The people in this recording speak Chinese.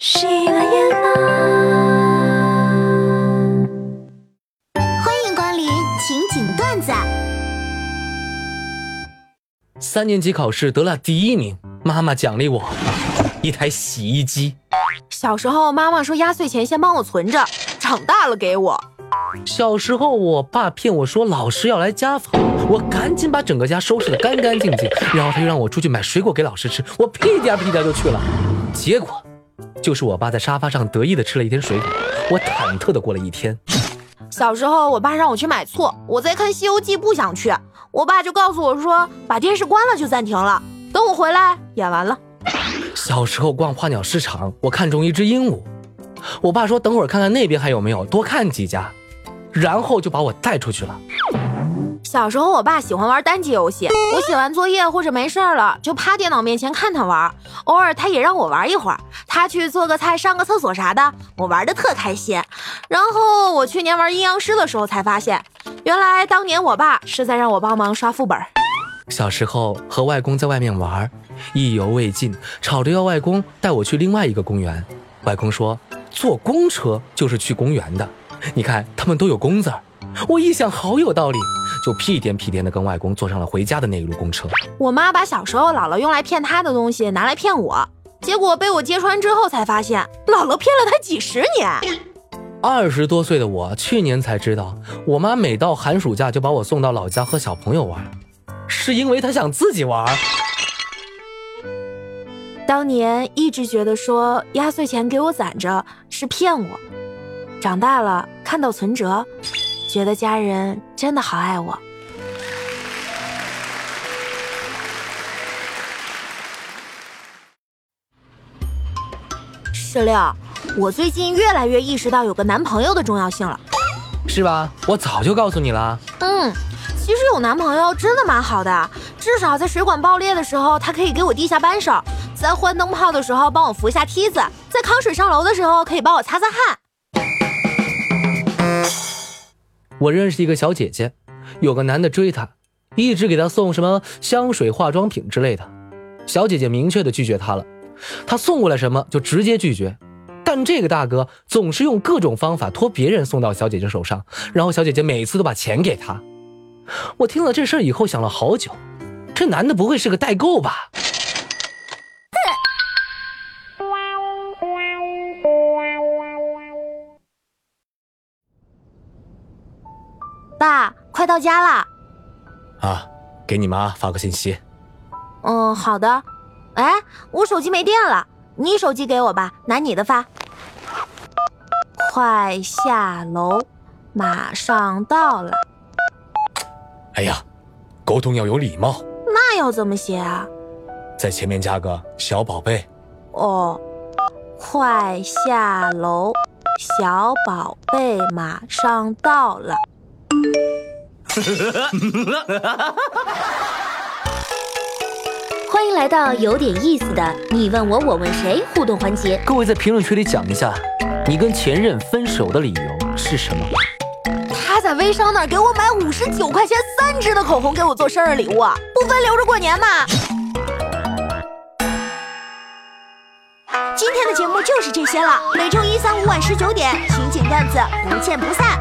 喜马拉雅，欢迎光临情景段子。三年级考试得了第一名，妈妈奖励我一台洗衣机。小时候妈妈说压岁钱先帮我存着，长大了给我。小时候我爸骗我说老师要来家访，我赶紧把整个家收拾得干干净净，然后他又让我出去买水果给老师吃，我屁颠屁颠就去了。结果就是我爸在沙发上得意的吃了一天水果，我忐忑的过了一天。小时候我爸让我去买醋，我在看《西游记》不想去，我爸就告诉我说把电视关了就暂停了，等我回来演完了。小时候逛花鸟市场，我看中一只鹦鹉，我爸说等会儿看看那边还有没有，多看几家，然后就把我带出去了。小时候我爸喜欢玩单机游戏，我写完作业或者没事儿了，就趴电脑面前看他玩，偶尔他也让我玩一会儿，他去做个菜、上个厕所啥的，我玩的特开心。然后我去年玩阴阳师的时候才发现，原来当年我爸是在让我帮忙刷副本。小时候和外公在外面玩，意犹未尽，吵着要外公带我去另外一个公园。外公说坐公车就是去公园的，你看他们都有公字儿。我一想好有道理，就屁颠屁颠的跟外公坐上了回家的那一路公车。我妈把小时候姥姥用来骗她的东西拿来骗我，结果被我揭穿之后才发现，姥姥骗了她几十年。二十多岁的我去年才知道，我妈每到寒暑假就把我送到老家和小朋友玩，是因为她想自己玩。当年一直觉得说压岁钱给我攒着是骗我，长大了看到存折。觉得家人真的好爱我。石榴，我最近越来越意识到有个男朋友的重要性了，是吧？我早就告诉你了。嗯，其实有男朋友真的蛮好的，至少在水管爆裂的时候，他可以给我递下扳手；在换灯泡的时候帮我扶一下梯子；在扛水上楼的时候可以帮我擦擦汗。我认识一个小姐姐，有个男的追她，一直给她送什么香水、化妆品之类的。小姐姐明确的拒绝他了，他送过来什么就直接拒绝。但这个大哥总是用各种方法托别人送到小姐姐手上，然后小姐姐每次都把钱给他。我听了这事儿以后想了好久，这男的不会是个代购吧？爸，快到家啦！啊，给你妈发个信息。嗯，好的。哎，我手机没电了，你手机给我吧，拿你的发。快下楼，马上到了。哎呀，沟通要有礼貌。那要怎么写啊？在前面加个小宝贝。哦，快下楼，小宝贝马上到了。欢迎来到有点意思的你问我我问谁互动环节。各位在评论区里讲一下，你跟前任分手的理由是什么？他在微商那儿给我买五十九块钱三支的口红，给我做生日礼物，不分留着过年吗？今天的节目就是这些了，每周一、三、五晚十九点，情景段子不见不散。